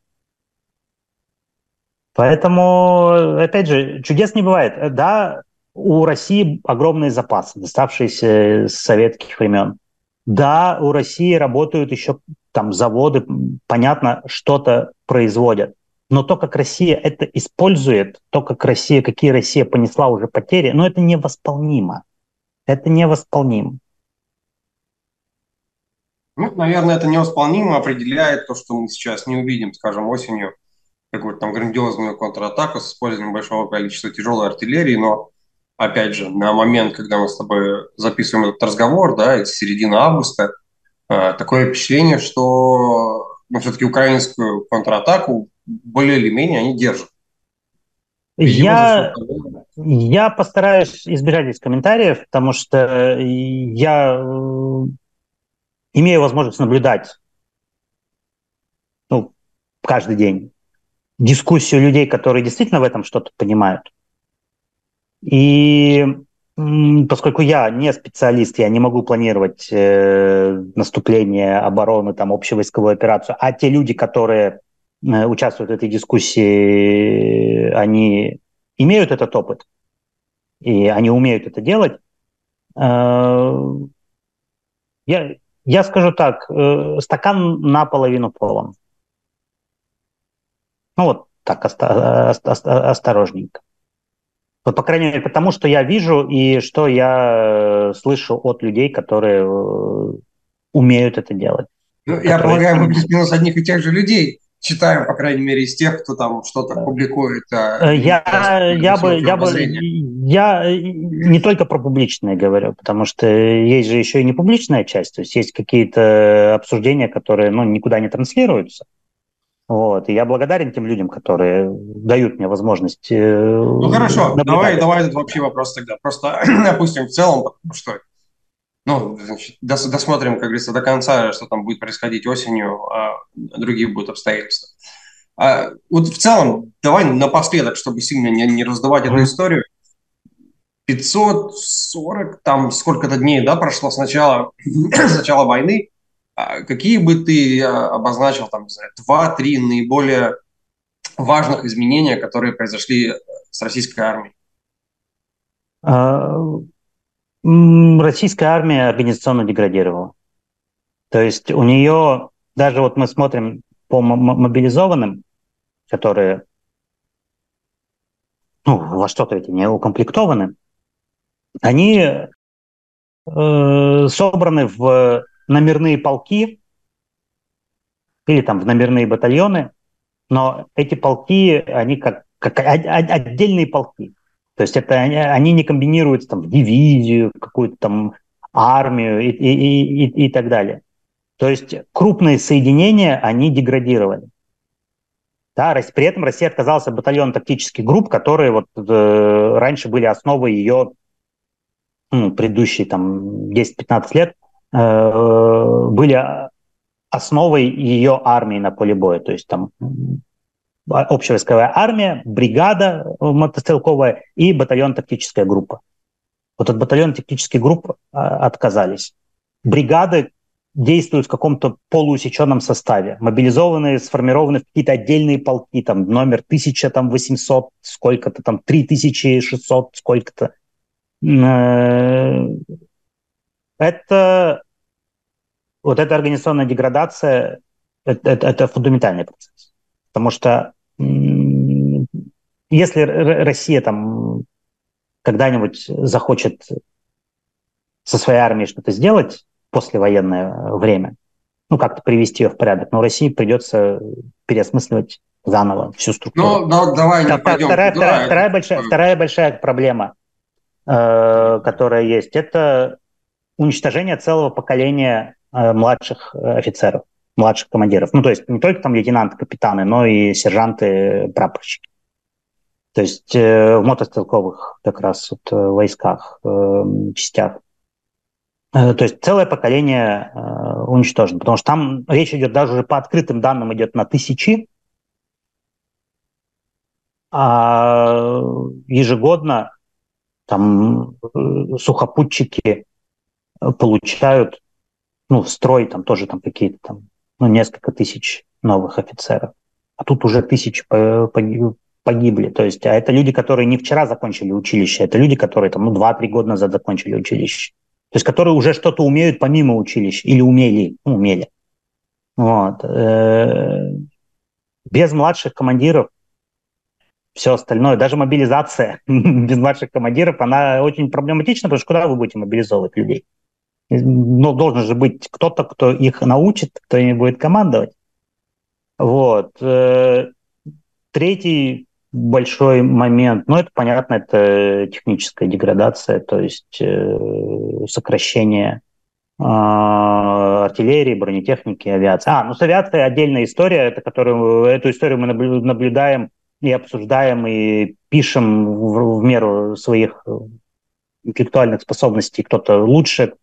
Поэтому, опять же, чудес не бывает. Да, у России огромные запасы, доставшиеся с советских времен. Да, у России работают еще там заводы, понятно, что-то производят. но то, как Россия это использует, то, как Россия, какие Россия понесла уже потери, ну, это невосполнимо. Это невосполнимо. Ну, наверное, это невосполнимо определяет то, что мы сейчас не увидим, скажем, осенью какую-то там грандиозную контратаку с использованием большого количества тяжелой артиллерии, но, опять же, на момент, когда мы с тобой записываем этот разговор, да, это середина августа, э, такое впечатление, что ну, все-таки украинскую контратаку более или менее они держат. Я, я постараюсь избежать здесь комментариев, потому что я э, имею возможность наблюдать ну, каждый день дискуссию людей, которые действительно в этом что-то понимают. И поскольку я не специалист, я не могу планировать э, наступление, обороны, там, общевойсковую операцию, а те люди, которые э, участвуют в этой дискуссии, они имеют этот опыт, и они умеют это делать. Э, я, я скажу так, э, стакан наполовину полон. Ну вот так осторожненько. Вот, по крайней мере, потому что я вижу и что я э, слышу от людей, которые э, умеют это делать. Ну, я полагаю, мы плюс-минус одних и тех же людей читаем, по крайней мере, из тех, кто там что-то публикует. А, я, я бы, я бы, я не только про публичное говорю, потому что есть же еще и не публичная часть, то есть есть какие-то обсуждения, которые, ну, никуда не транслируются. Вот. И я благодарен тем людям, которые дают мне возможность. Э, ну хорошо, давай, давай этот общий вопрос тогда. Просто (clears throat) допустим в целом, потому что ну, значит, дос, досмотрим, как говорится, до конца, что там будет происходить осенью, а другие будут обстоятельства. А, вот в целом, давай напоследок, чтобы сильно не, не раздавать mm-hmm. эту историю. 540, там сколько-то дней, да, прошло с начала, (clears throat) с начала войны. А какие бы ты а, обозначил, там, два-три наиболее важных изменения, которые произошли с российской армией? А, российская армия организационно деградировала. То есть у нее, даже вот мы смотрим по мобилизованным, которые ну, во что-то эти не укомплектованы, они э, собраны в номерные полки или там в номерные батальоны, но эти полки, они как, как отдельные полки. То есть это они, они не комбинируются там в дивизию, какую-то там армию и, и, и, и так далее. То есть крупные соединения, они деградировали. Да, при этом Россия отказалась от батальона тактических групп, которые вот э, раньше были основой ее ну, предыдущие там 10-15 лет Э, были основой ее армии на поле боя. То есть там общевойсковая армия, бригада мотострелковая и батальон тактическая группа. Вот от батальона тактических групп а, отказались. Бригады действуют в каком-то полуусеченном составе, мобилизованные, сформированы в какие-то отдельные полки, там номер 1800, сколько-то там 3600, сколько-то. Это вот эта организационная деградация это, это, это фундаментальный процесс. Потому что если Россия там когда-нибудь захочет со своей армией что-то сделать послевоенное время, ну, как-то привести ее в порядок, но России придется переосмысливать заново всю структуру. Ну, ну давай не пойдем. Вторая, вторая, вторая, большая, вторая большая проблема, э, которая есть, это уничтожение целого поколения э, младших э, офицеров, младших командиров. Ну, то есть не только там лейтенанты, капитаны, но и сержанты, прапорщики. То есть э, в мотострелковых как раз вот, э, войсках, э, частях. Э, то есть целое поколение э, уничтожено, потому что там речь идет даже уже по открытым данным идет на тысячи, а ежегодно там э, сухопутчики получают, ну, в строй там тоже там какие-то там, ну, несколько тысяч новых офицеров. А тут уже тысячи погибли. То есть, а это люди, которые не вчера закончили училище, это люди, которые там, ну, 2-3 года назад закончили училище. То есть, которые уже что-то умеют помимо училища или умели, ну, умели. Вот. Э, без младших командиров все остальное, даже мобилизация (laughs) без младших командиров, она очень проблематична, потому что куда вы будете мобилизовывать людей? Ну, должен же быть кто-то, кто их научит, кто ими будет командовать. Вот. Э, третий большой момент, ну, это понятно, это техническая деградация, то есть э, сокращение э, артиллерии, бронетехники, авиации. А, ну, с авиацией отдельная история, это которую, эту историю мы наблюдаем и обсуждаем, и пишем в, в меру своих интеллектуальных способностей. Кто-то лучше.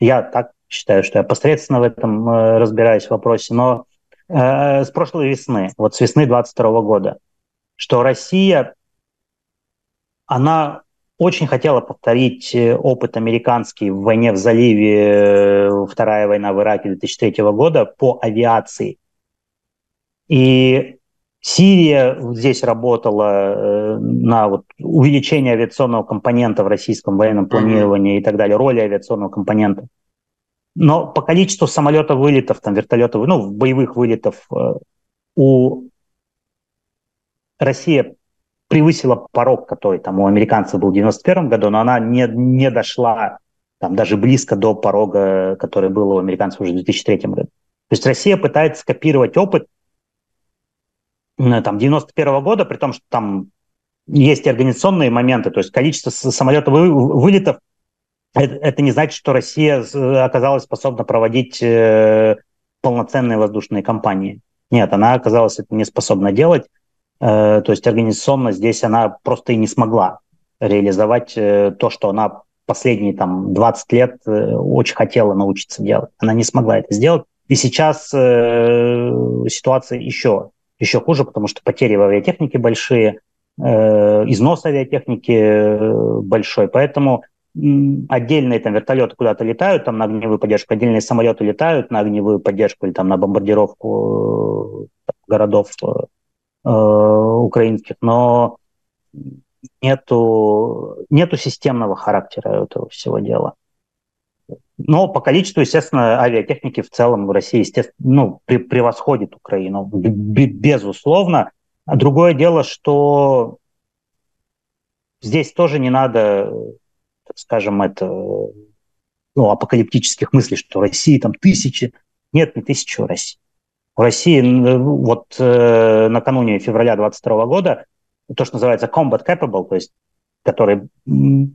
Я так считаю, что я посредственно в этом э, разбираюсь в вопросе. Но э, с прошлой весны, вот с весны 22 года, что Россия, она очень хотела повторить э, опыт американский в войне в заливе, э, Вторая война в Ираке 2003 года по авиации. И Сирия здесь работала э, на вот увеличение авиационного компонента в российском военном планировании и так далее, роли авиационного компонента. Но по количеству самолетов вылетов, там, вертолетов, ну, боевых вылетов э, у Россия превысила порог, который там у американцев был в 91 году, но она не, не дошла там даже близко до порога, который был у американцев уже в 2003 году. То есть Россия пытается скопировать опыт там, 91 года, при том, что там есть организационные моменты, то есть количество самолетов вылетов, это, это не значит, что Россия оказалась способна проводить э, полноценные воздушные кампании. Нет, она оказалась это не способна делать. Э, то есть организационно здесь она просто и не смогла реализовать э, то, что она последние там 20 лет э, очень хотела научиться делать. Она не смогла это сделать. И сейчас э, ситуация еще еще хуже, потому что потери в авиатехнике большие, э, износ авиатехники э, большой, поэтому отдельные там вертолеты куда-то летают там на огневую поддержку, отдельные самолеты летают на огневую поддержку или там на бомбардировку э, городов украинских, но нету, нету системного характера этого всего дела. Но по количеству, естественно, авиатехники в целом в России, естественно, ну, превосходит Украину, безусловно. А другое дело, что здесь тоже не надо, так скажем, это, ну, апокалиптических мыслей, что в России там тысячи. Нет, не тысячи в России. В России вот э, накануне февраля 22 года то, что называется combat capable, то есть которые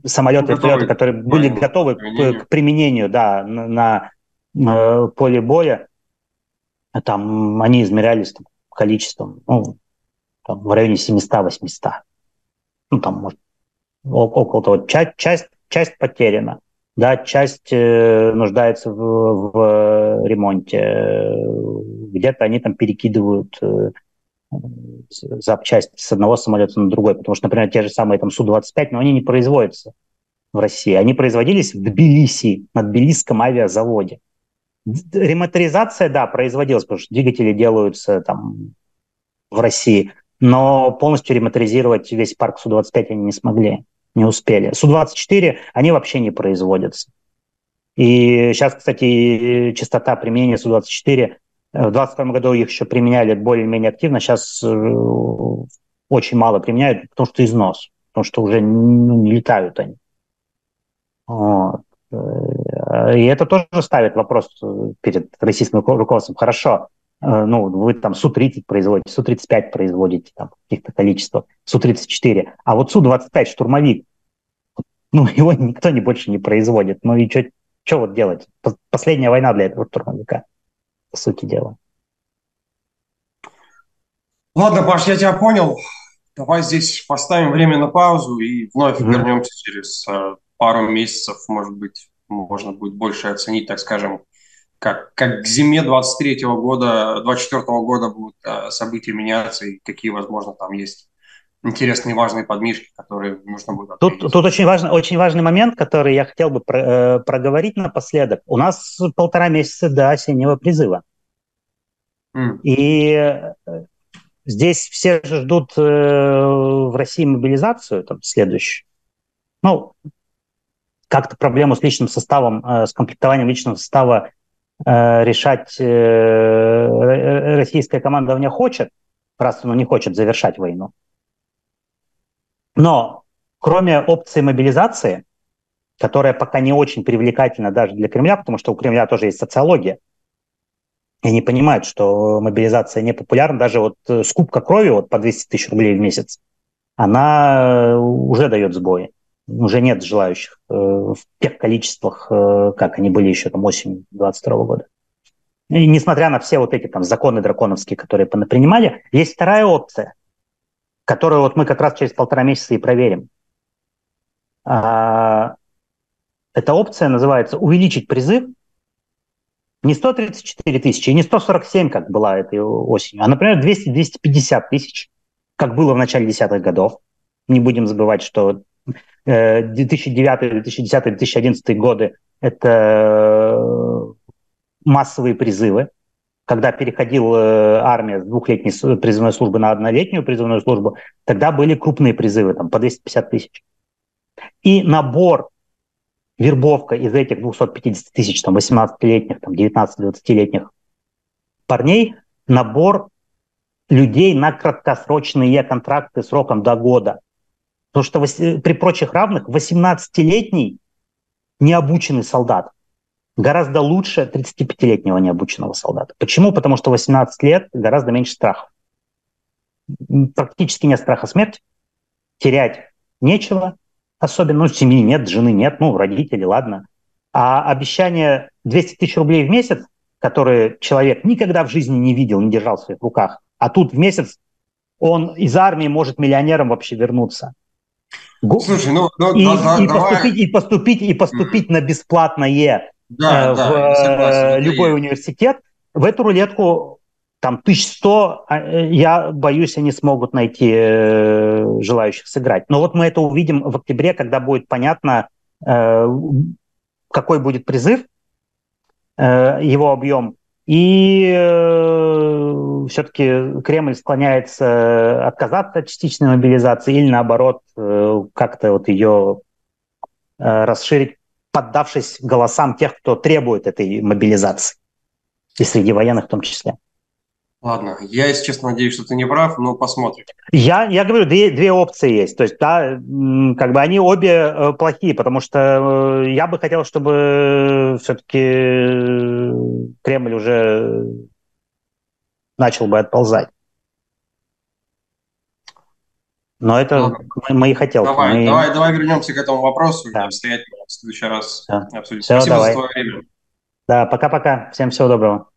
самолеты, готовы, вертолеты, которые были готовы к, к применению, да, на, на э, поле боя, там они измерялись там, количеством, ну, там, в районе 700-800. Ну, там, может, около того. Часть, часть, часть потеряна, да, часть э, нуждается в, в ремонте. Где-то они там перекидывают э, запчасть с одного самолета на другой, потому что, например, те же самые там Су-25, но они не производятся в России. Они производились в Тбилиси, на Тбилисском авиазаводе. Ремоторизация, да, производилась, потому что двигатели делаются там в России, но полностью ремоторизировать весь парк Су-25 они не смогли, не успели. Су-24, они вообще не производятся. И сейчас, кстати, частота применения Су-24 в 2022 году их еще применяли более-менее активно, сейчас э, очень мало применяют, потому что износ, потому что уже ну, не летают они. Вот. Э, и это тоже ставит вопрос перед российским руководством. Хорошо, э, ну, вы там Су-30 производите, Су-35 производите там каких-то количествах, Су-34, а вот Су-25 штурмовик, ну, (laughs) его никто не больше не производит. Ну и что вот делать? Последняя война для этого штурмовика по сути дела. Ладно, Паш, я тебя понял. Давай здесь поставим время на паузу и вновь mm-hmm. вернемся через э, пару месяцев, может быть, можно будет больше оценить, так скажем, как, как к зиме 23 года, 24 года будут э, события меняться и какие, возможно, там есть интересные важные подмишки, которые нужно будет Тут, тут очень, важный, очень важный момент, который я хотел бы про, э, проговорить напоследок. У нас полтора месяца до осеннего призыва. Mm. И э, здесь все же ждут э, в России мобилизацию там, следующую. Ну, как-то проблему с личным составом, э, с комплектованием личного состава э, решать э, российская команда не хочет. раз он не хочет завершать войну. Но кроме опции мобилизации, которая пока не очень привлекательна даже для Кремля, потому что у Кремля тоже есть социология, и они понимают, что мобилизация не популярна. Даже вот э, скупка крови вот по 200 тысяч рублей в месяц, она э, уже дает сбои. Уже нет желающих э, в тех количествах, э, как они были еще там осенью 22 года. И несмотря на все вот эти там законы драконовские, которые принимали, есть вторая опция, которую вот мы как раз через полтора месяца и проверим. А, эта опция называется увеличить призыв не 134 тысячи, не 147, как была этой осенью, а, например, 200-250 тысяч, как было в начале десятых годов. Не будем забывать, что 2009, 2010, 2011 годы – это э, массовые призывы, когда переходила э, армия с двухлетней призывной службы на однолетнюю призывную службу, тогда были крупные призывы, там, по 250 тысяч. И набор, вербовка из этих 250 тысяч, там, 18-летних, там, 19-20-летних парней, набор людей на краткосрочные контракты сроком до года. Потому что при прочих равных 18-летний необученный солдат гораздо лучше 35-летнего необученного солдата. Почему? Потому что 18 лет гораздо меньше страха. Практически нет страха смерти. Терять нечего. Особенно, ну, семьи нет, жены нет, ну, родители, ладно. А обещание 200 тысяч рублей в месяц, которые человек никогда в жизни не видел, не держал в своих руках, а тут в месяц он из армии может миллионером вообще вернуться. Слушай, ну, ну и, да, и, давай. поступить, и поступить, и поступить mm. на бесплатное да, э, в да, согласен, любой университет, в эту рулетку там 1100, а, э, я боюсь, они смогут найти э, желающих сыграть. Но вот мы это увидим в октябре, когда будет понятно, какой будет призыв, его объем. И все-таки Кремль склоняется отказаться от частичной мобилизации или наоборот как-то вот ее расширить поддавшись голосам тех, кто требует этой мобилизации. И среди военных в том числе. Ладно, я, если честно, надеюсь, что ты не прав, но посмотрим. Я, я говорю, две, две опции есть. То есть, да, как бы они обе э, плохие, потому что э, я бы хотел, чтобы все-таки Кремль уже начал бы отползать. Но это ну, мои хотелки. Давай, мы... давай, давай вернемся к этому вопросу да. обстоятельно в следующий раз да. обсудим. Все, Спасибо давай. за твое время. Да, пока-пока. Всем всего доброго.